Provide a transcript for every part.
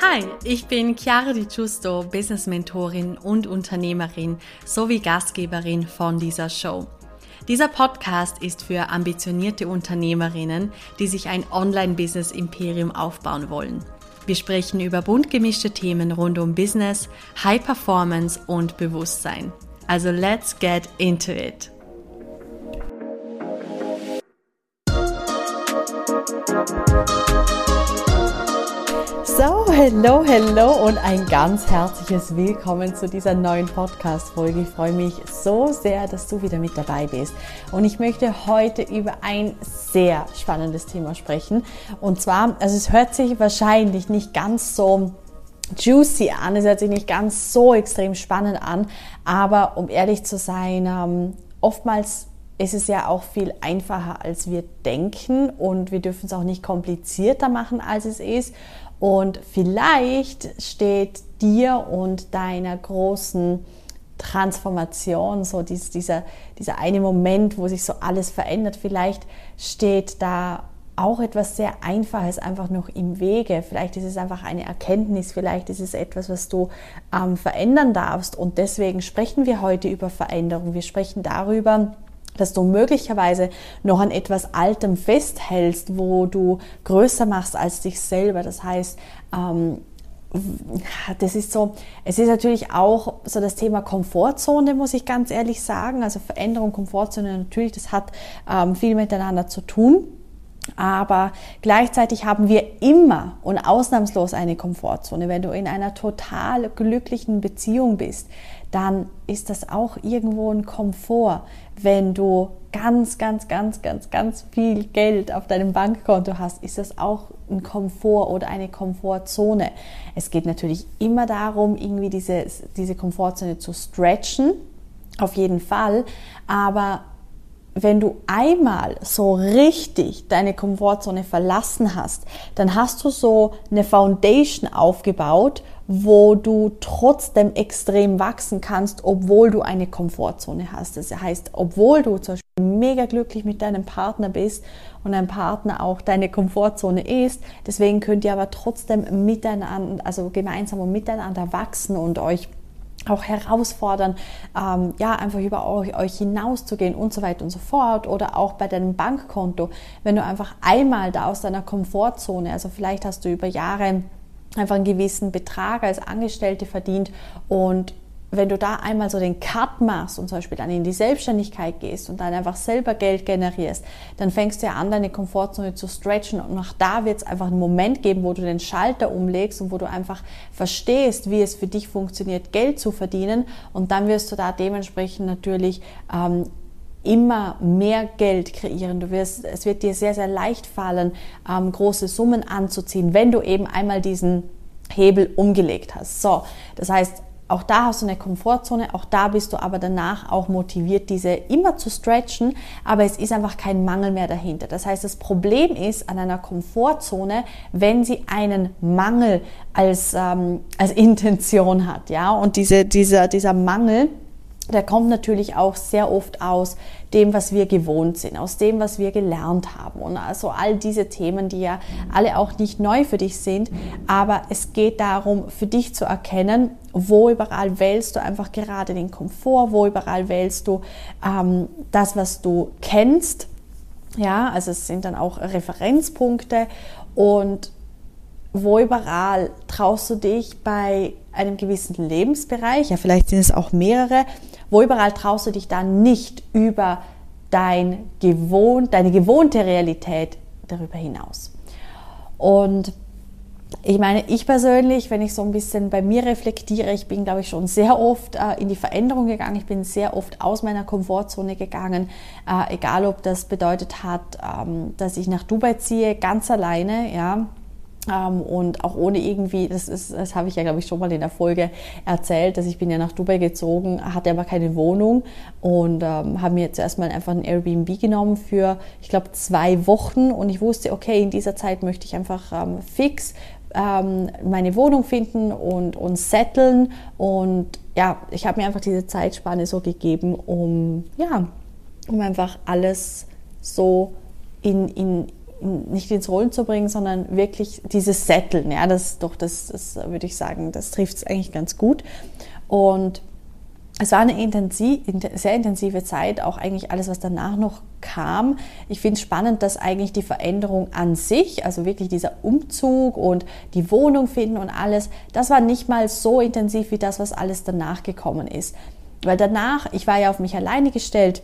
Hi, ich bin Chiara Di Giusto, Business Mentorin und Unternehmerin sowie Gastgeberin von dieser Show. Dieser Podcast ist für ambitionierte Unternehmerinnen, die sich ein Online-Business-Imperium aufbauen wollen. Wir sprechen über bunt gemischte Themen rund um Business, High Performance und Bewusstsein. Also let's get into it. Hello, hello und ein ganz herzliches Willkommen zu dieser neuen Podcast-Folge. Ich freue mich so sehr, dass du wieder mit dabei bist. Und ich möchte heute über ein sehr spannendes Thema sprechen. Und zwar, also es hört sich wahrscheinlich nicht ganz so juicy an, es hört sich nicht ganz so extrem spannend an, aber um ehrlich zu sein, ähm, oftmals ist es ja auch viel einfacher, als wir denken und wir dürfen es auch nicht komplizierter machen, als es ist. Und vielleicht steht dir und deiner großen Transformation, so dies, dieser, dieser eine Moment, wo sich so alles verändert, vielleicht steht da auch etwas sehr Einfaches einfach noch im Wege. Vielleicht ist es einfach eine Erkenntnis, vielleicht ist es etwas, was du ähm, verändern darfst. Und deswegen sprechen wir heute über Veränderung. Wir sprechen darüber, dass du möglicherweise noch an etwas Altem festhältst, wo du größer machst als dich selber. Das heißt, ähm, das ist so, es ist natürlich auch so das Thema Komfortzone, muss ich ganz ehrlich sagen. Also Veränderung, Komfortzone natürlich, das hat ähm, viel miteinander zu tun. Aber gleichzeitig haben wir immer und ausnahmslos eine Komfortzone. Wenn du in einer total glücklichen Beziehung bist, dann ist das auch irgendwo ein Komfort. Wenn du ganz, ganz, ganz, ganz, ganz viel Geld auf deinem Bankkonto hast, ist das auch ein Komfort oder eine Komfortzone. Es geht natürlich immer darum, irgendwie diese, diese Komfortzone zu stretchen, auf jeden Fall. Aber wenn du einmal so richtig deine Komfortzone verlassen hast, dann hast du so eine Foundation aufgebaut, wo du trotzdem extrem wachsen kannst, obwohl du eine Komfortzone hast. Das heißt, obwohl du zum Beispiel mega glücklich mit deinem Partner bist und dein Partner auch deine Komfortzone ist, deswegen könnt ihr aber trotzdem miteinander, also gemeinsam und miteinander wachsen und euch auch herausfordern, ähm, ja, einfach über euch, euch hinauszugehen und so weiter und so fort. Oder auch bei deinem Bankkonto, wenn du einfach einmal da aus deiner Komfortzone, also vielleicht hast du über Jahre einfach einen gewissen Betrag als Angestellte verdient und wenn du da einmal so den Cut machst und zum Beispiel dann in die Selbstständigkeit gehst und dann einfach selber Geld generierst, dann fängst du ja an, deine Komfortzone zu stretchen und auch da wird es einfach einen Moment geben, wo du den Schalter umlegst und wo du einfach verstehst, wie es für dich funktioniert, Geld zu verdienen und dann wirst du da dementsprechend natürlich ähm, immer mehr Geld kreieren. Du wirst, es wird dir sehr, sehr leicht fallen, ähm, große Summen anzuziehen, wenn du eben einmal diesen Hebel umgelegt hast. So, das heißt, auch da hast du eine Komfortzone, auch da bist du aber danach auch motiviert, diese immer zu stretchen, aber es ist einfach kein Mangel mehr dahinter. Das heißt, das Problem ist an einer Komfortzone, wenn sie einen Mangel als, ähm, als Intention hat, ja, und diese, dieser, dieser Mangel, der kommt natürlich auch sehr oft aus dem, was wir gewohnt sind, aus dem, was wir gelernt haben. Und also all diese Themen, die ja alle auch nicht neu für dich sind, aber es geht darum, für dich zu erkennen, wo überall wählst du einfach gerade den Komfort, wo überall wählst du ähm, das, was du kennst. Ja, also es sind dann auch Referenzpunkte und wo überall traust du dich bei einem gewissen Lebensbereich, ja vielleicht sind es auch mehrere, wo überall traust du dich dann nicht über dein gewohnt, deine gewohnte Realität darüber hinaus. Und ich meine, ich persönlich, wenn ich so ein bisschen bei mir reflektiere, ich bin, glaube ich, schon sehr oft äh, in die Veränderung gegangen. Ich bin sehr oft aus meiner Komfortzone gegangen, äh, egal ob das bedeutet hat, ähm, dass ich nach Dubai ziehe, ganz alleine, ja, ähm, und auch ohne irgendwie, das, ist, das habe ich ja, glaube ich, schon mal in der Folge erzählt, dass ich bin ja nach Dubai gezogen, hatte aber keine Wohnung und ähm, habe mir zuerst mal einfach ein Airbnb genommen für, ich glaube, zwei Wochen. Und ich wusste, okay, in dieser Zeit möchte ich einfach ähm, fix ähm, meine Wohnung finden und, und setteln. Und ja, ich habe mir einfach diese Zeitspanne so gegeben, um, ja, um einfach alles so in, in, nicht ins Rollen zu bringen, sondern wirklich dieses Setteln. Ja, das doch, das, das würde ich sagen, das trifft es eigentlich ganz gut. Und es war eine intensiv, sehr intensive Zeit, auch eigentlich alles, was danach noch kam. Ich finde es spannend, dass eigentlich die Veränderung an sich, also wirklich dieser Umzug und die Wohnung finden und alles, das war nicht mal so intensiv wie das, was alles danach gekommen ist. Weil danach, ich war ja auf mich alleine gestellt,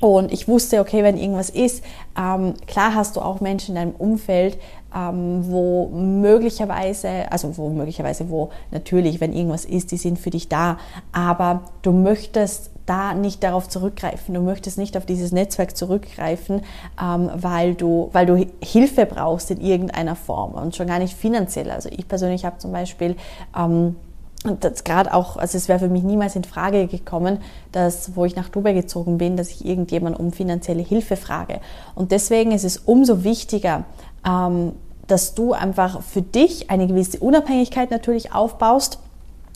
und ich wusste, okay, wenn irgendwas ist, ähm, klar hast du auch Menschen in deinem Umfeld, ähm, wo möglicherweise, also wo möglicherweise, wo natürlich, wenn irgendwas ist, die sind für dich da, aber du möchtest da nicht darauf zurückgreifen. Du möchtest nicht auf dieses Netzwerk zurückgreifen, ähm, weil, du, weil du Hilfe brauchst in irgendeiner Form und schon gar nicht finanziell. Also ich persönlich habe zum Beispiel ähm, und das gerade auch, also es wäre für mich niemals in Frage gekommen, dass, wo ich nach Dubai gezogen bin, dass ich irgendjemand um finanzielle Hilfe frage. Und deswegen ist es umso wichtiger, ähm, dass du einfach für dich eine gewisse Unabhängigkeit natürlich aufbaust.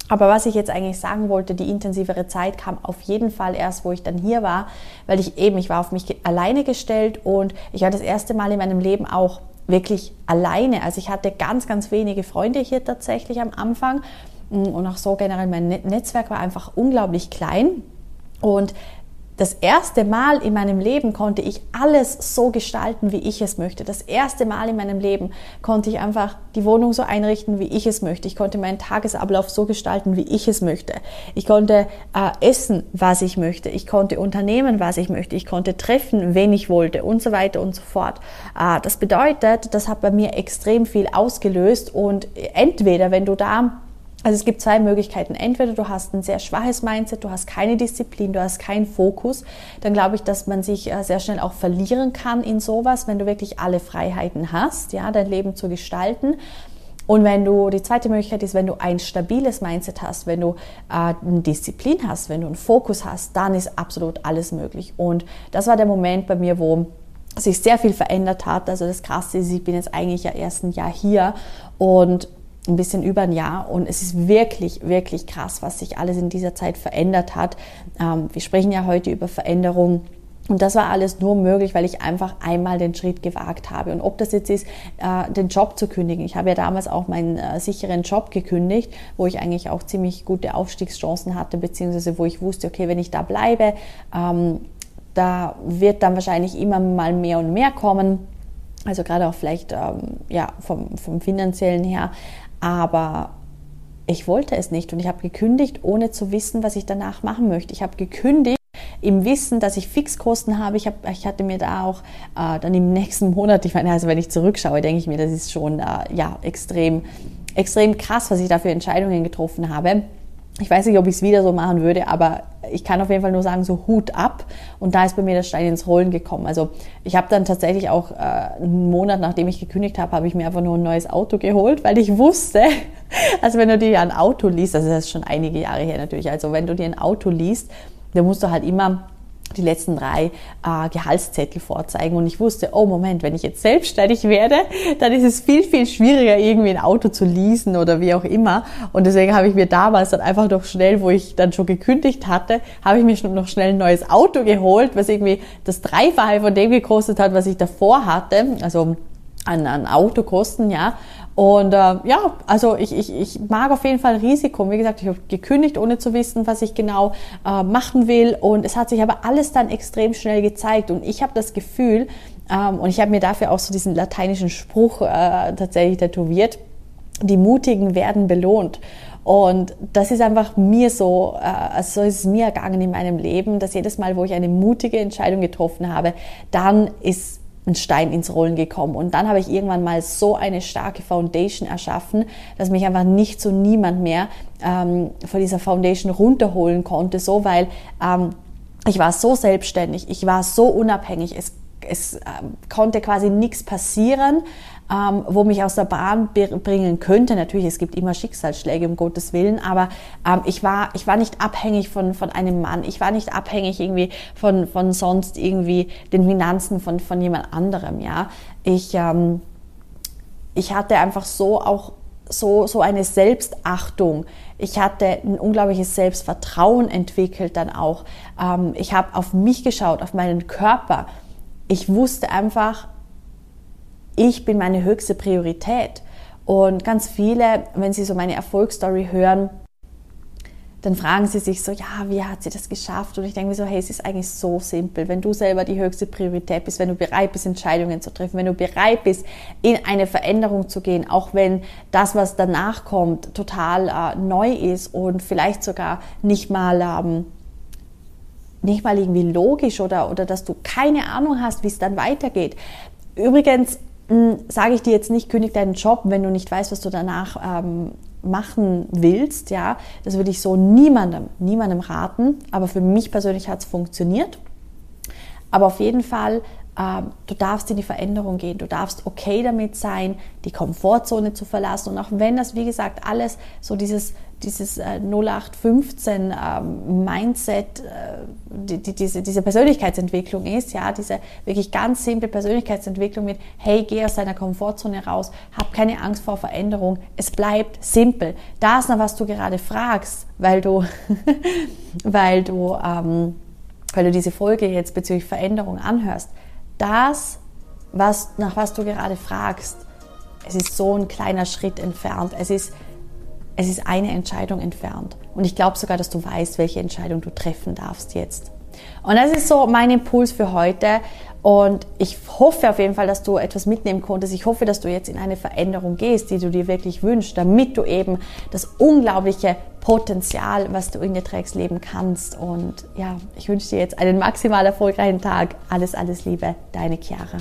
Aber was ich jetzt eigentlich sagen wollte, die intensivere Zeit kam auf jeden Fall erst, wo ich dann hier war, weil ich eben, ich war auf mich alleine gestellt und ich war das erste Mal in meinem Leben auch wirklich alleine. Also ich hatte ganz, ganz wenige Freunde hier tatsächlich am Anfang und auch so generell mein Netzwerk war einfach unglaublich klein. Und das erste Mal in meinem Leben konnte ich alles so gestalten, wie ich es möchte. Das erste Mal in meinem Leben konnte ich einfach die Wohnung so einrichten, wie ich es möchte. Ich konnte meinen Tagesablauf so gestalten, wie ich es möchte. Ich konnte äh, essen, was ich möchte. Ich konnte unternehmen, was ich möchte. Ich konnte treffen, wen ich wollte und so weiter und so fort. Äh, das bedeutet, das hat bei mir extrem viel ausgelöst und entweder, wenn du da also es gibt zwei Möglichkeiten. Entweder du hast ein sehr schwaches Mindset, du hast keine Disziplin, du hast keinen Fokus. Dann glaube ich, dass man sich äh, sehr schnell auch verlieren kann in sowas, wenn du wirklich alle Freiheiten hast, ja, dein Leben zu gestalten. Und wenn du, die zweite Möglichkeit ist, wenn du ein stabiles Mindset hast, wenn du äh, eine Disziplin hast, wenn du einen Fokus hast, dann ist absolut alles möglich. Und das war der Moment bei mir, wo sich sehr viel verändert hat. Also das Krasse ist, ich bin jetzt eigentlich ja erst ein Jahr hier und ein bisschen über ein Jahr und es ist wirklich, wirklich krass, was sich alles in dieser Zeit verändert hat. Ähm, wir sprechen ja heute über Veränderung. Und das war alles nur möglich, weil ich einfach einmal den Schritt gewagt habe. Und ob das jetzt ist, äh, den Job zu kündigen. Ich habe ja damals auch meinen äh, sicheren Job gekündigt, wo ich eigentlich auch ziemlich gute Aufstiegschancen hatte, beziehungsweise wo ich wusste, okay, wenn ich da bleibe, ähm, da wird dann wahrscheinlich immer mal mehr und mehr kommen. Also gerade auch vielleicht ähm, ja, vom, vom finanziellen her. Aber ich wollte es nicht und ich habe gekündigt, ohne zu wissen, was ich danach machen möchte. Ich habe gekündigt im Wissen, dass ich Fixkosten habe. Ich, hab, ich hatte mir da auch äh, dann im nächsten Monat, ich meine, also wenn ich zurückschaue, denke ich mir, das ist schon äh, ja, extrem, extrem krass, was ich da für Entscheidungen getroffen habe. Ich weiß nicht, ob ich es wieder so machen würde, aber ich kann auf jeden Fall nur sagen, so Hut ab. Und da ist bei mir der Stein ins Rollen gekommen. Also ich habe dann tatsächlich auch äh, einen Monat, nachdem ich gekündigt habe, habe ich mir einfach nur ein neues Auto geholt, weil ich wusste, also wenn du dir ein Auto liest, also das ist schon einige Jahre her natürlich, also wenn du dir ein Auto liest, dann musst du halt immer die letzten drei äh, Gehaltszettel vorzeigen und ich wusste, oh Moment, wenn ich jetzt selbstständig werde, dann ist es viel, viel schwieriger, irgendwie ein Auto zu leasen oder wie auch immer. Und deswegen habe ich mir damals dann einfach noch schnell, wo ich dann schon gekündigt hatte, habe ich mir schon noch schnell ein neues Auto geholt, was irgendwie das Dreifache von dem gekostet hat, was ich davor hatte. Also an, an Autokosten, ja. Und äh, ja, also ich, ich, ich mag auf jeden Fall Risiko. Wie gesagt, ich habe gekündigt, ohne zu wissen, was ich genau äh, machen will. Und es hat sich aber alles dann extrem schnell gezeigt. Und ich habe das Gefühl, ähm, und ich habe mir dafür auch so diesen lateinischen Spruch äh, tatsächlich tätowiert, die Mutigen werden belohnt. Und das ist einfach mir so, äh, also so ist es mir ergangen in meinem Leben, dass jedes Mal, wo ich eine mutige Entscheidung getroffen habe, dann ist ein Stein ins Rollen gekommen. Und dann habe ich irgendwann mal so eine starke Foundation erschaffen, dass mich einfach nicht so niemand mehr ähm, von dieser Foundation runterholen konnte, so weil ähm, ich war so selbstständig, ich war so unabhängig, es, es äh, konnte quasi nichts passieren ähm, wo mich aus der Bahn bringen könnte. Natürlich, es gibt immer Schicksalsschläge, um Gottes Willen, aber ähm, ich, war, ich war nicht abhängig von, von einem Mann. Ich war nicht abhängig irgendwie von, von sonst irgendwie den Finanzen von, von jemand anderem. Ja? Ich, ähm, ich hatte einfach so auch so, so eine Selbstachtung. Ich hatte ein unglaubliches Selbstvertrauen entwickelt dann auch. Ähm, ich habe auf mich geschaut, auf meinen Körper. Ich wusste einfach, ich bin meine höchste Priorität. Und ganz viele, wenn sie so meine Erfolgsstory hören, dann fragen sie sich so, ja, wie hat sie das geschafft? Und ich denke mir so, hey, es ist eigentlich so simpel. Wenn du selber die höchste Priorität bist, wenn du bereit bist, Entscheidungen zu treffen, wenn du bereit bist, in eine Veränderung zu gehen, auch wenn das, was danach kommt, total äh, neu ist und vielleicht sogar nicht mal, ähm, nicht mal irgendwie logisch oder, oder dass du keine Ahnung hast, wie es dann weitergeht. Übrigens, hm, sage ich dir jetzt nicht, kündig deinen Job, wenn du nicht weißt, was du danach ähm, machen willst, ja, das würde ich so niemandem, niemandem raten. Aber für mich persönlich hat es funktioniert. Aber auf jeden Fall, du darfst in die Veränderung gehen. Du darfst okay damit sein, die Komfortzone zu verlassen. Und auch wenn das, wie gesagt, alles so dieses dieses äh, 0815 ähm, Mindset, äh, die, die, diese, diese Persönlichkeitsentwicklung ist, ja, diese wirklich ganz simple Persönlichkeitsentwicklung mit, hey, geh aus deiner Komfortzone raus, hab keine Angst vor Veränderung, es bleibt simpel. Das, nach was du gerade fragst, weil du, weil du, ähm, weil du diese Folge jetzt bezüglich Veränderung anhörst, das, was, nach was du gerade fragst, es ist so ein kleiner Schritt entfernt. Es ist es ist eine Entscheidung entfernt. Und ich glaube sogar, dass du weißt, welche Entscheidung du treffen darfst jetzt. Und das ist so mein Impuls für heute. Und ich hoffe auf jeden Fall, dass du etwas mitnehmen konntest. Ich hoffe, dass du jetzt in eine Veränderung gehst, die du dir wirklich wünschst, damit du eben das unglaubliche Potenzial, was du in dir trägst, leben kannst. Und ja, ich wünsche dir jetzt einen maximal erfolgreichen Tag. Alles, alles Liebe, deine Chiara.